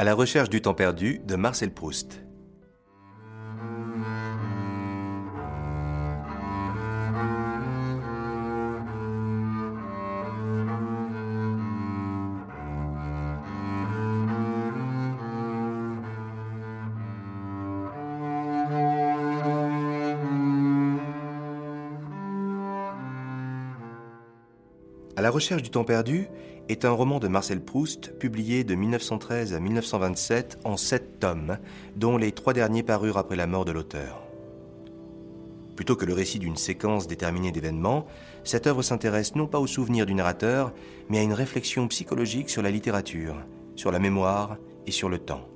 À la recherche du temps perdu de Marcel Proust. À la recherche du temps perdu est un roman de Marcel Proust publié de 1913 à 1927 en sept tomes, dont les trois derniers parurent après la mort de l'auteur. Plutôt que le récit d'une séquence déterminée d'événements, cette œuvre s'intéresse non pas au souvenir du narrateur, mais à une réflexion psychologique sur la littérature, sur la mémoire et sur le temps.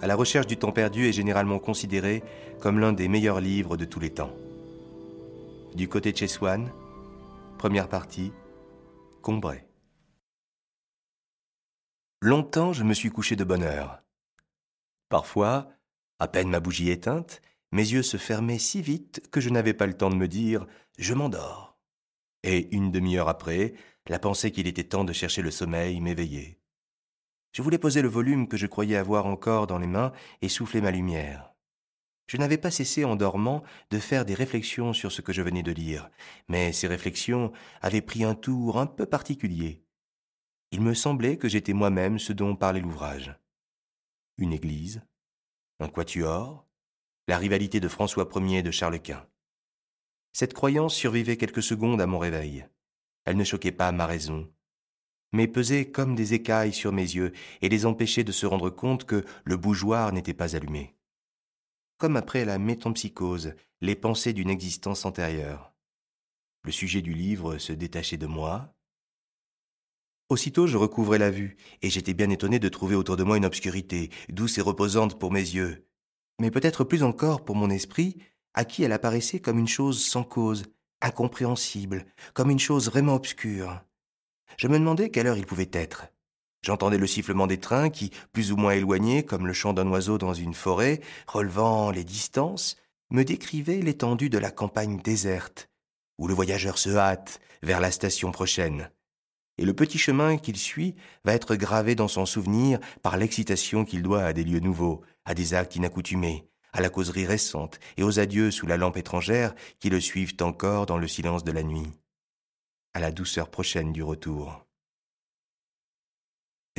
À la recherche du temps perdu est généralement considéré comme l'un des meilleurs livres de tous les temps. Du côté de chez Swann, première partie, Longtemps, je me suis couché de bonne heure. Parfois, à peine ma bougie éteinte, mes yeux se fermaient si vite que je n'avais pas le temps de me dire je m'endors. Et une demi-heure après, la pensée qu'il était temps de chercher le sommeil m'éveillait. Je voulais poser le volume que je croyais avoir encore dans les mains et souffler ma lumière. Je n'avais pas cessé en dormant de faire des réflexions sur ce que je venais de lire, mais ces réflexions avaient pris un tour un peu particulier. Il me semblait que j'étais moi-même ce dont parlait l'ouvrage. Une église, un quatuor, la rivalité de François Ier et de Charles Quint. Cette croyance survivait quelques secondes à mon réveil. Elle ne choquait pas ma raison, mais pesait comme des écailles sur mes yeux et les empêchait de se rendre compte que le bougeoir n'était pas allumé comme après la métempsychose, les pensées d'une existence antérieure. Le sujet du livre se détachait de moi. Aussitôt je recouvrais la vue, et j'étais bien étonné de trouver autour de moi une obscurité, douce et reposante pour mes yeux, mais peut-être plus encore pour mon esprit, à qui elle apparaissait comme une chose sans cause, incompréhensible, comme une chose vraiment obscure. Je me demandais quelle heure il pouvait être. J'entendais le sifflement des trains qui, plus ou moins éloignés, comme le chant d'un oiseau dans une forêt, relevant les distances, me décrivaient l'étendue de la campagne déserte, où le voyageur se hâte vers la station prochaine. Et le petit chemin qu'il suit va être gravé dans son souvenir par l'excitation qu'il doit à des lieux nouveaux, à des actes inaccoutumés, à la causerie récente et aux adieux sous la lampe étrangère qui le suivent encore dans le silence de la nuit, à la douceur prochaine du retour.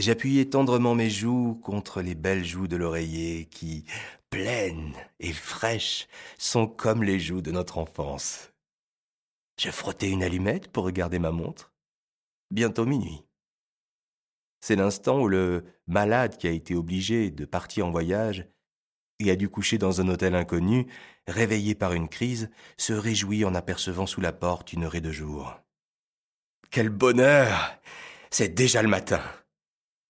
J'appuyais tendrement mes joues contre les belles joues de l'oreiller qui, pleines et fraîches, sont comme les joues de notre enfance. Je frottais une allumette pour regarder ma montre. Bientôt minuit. C'est l'instant où le malade qui a été obligé de partir en voyage et a dû coucher dans un hôtel inconnu, réveillé par une crise, se réjouit en apercevant sous la porte une raie de jour. Quel bonheur C'est déjà le matin.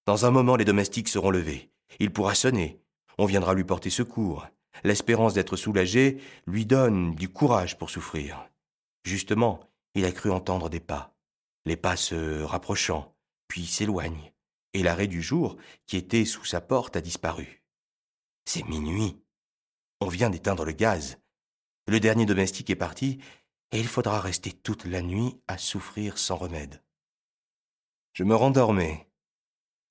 Dans un moment, les domestiques seront levés. Il pourra sonner. On viendra lui porter secours. L'espérance d'être soulagé lui donne du courage pour souffrir. Justement, il a cru entendre des pas. Les pas se rapprochant, puis s'éloignent, et l'arrêt du jour, qui était sous sa porte, a disparu. C'est minuit. On vient d'éteindre le gaz. Le dernier domestique est parti, et il faudra rester toute la nuit à souffrir sans remède. Je me rendormais,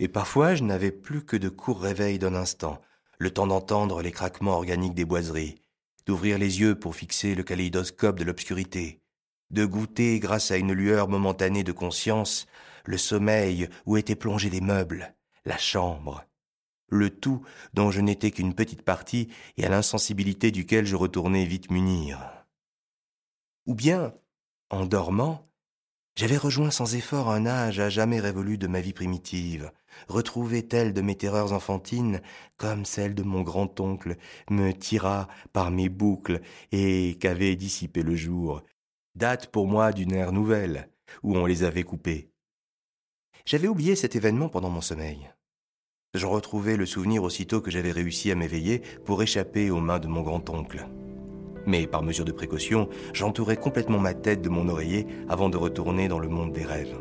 et parfois je n'avais plus que de courts réveils d'un instant, le temps d'entendre les craquements organiques des boiseries, d'ouvrir les yeux pour fixer le kaléidoscope de l'obscurité, de goûter, grâce à une lueur momentanée de conscience, le sommeil où étaient plongés les meubles, la chambre, le tout dont je n'étais qu'une petite partie et à l'insensibilité duquel je retournais vite munir. Ou bien, en dormant, j'avais rejoint sans effort un âge à jamais révolu de ma vie primitive, retrouvé telle de mes terreurs enfantines, comme celle de mon grand-oncle me tira par mes boucles et qu'avait dissipé le jour, date pour moi d'une ère nouvelle, où on les avait coupées. J'avais oublié cet événement pendant mon sommeil. J'en retrouvais le souvenir aussitôt que j'avais réussi à m'éveiller pour échapper aux mains de mon grand-oncle. Mais par mesure de précaution, j'entourais complètement ma tête de mon oreiller avant de retourner dans le monde des rêves.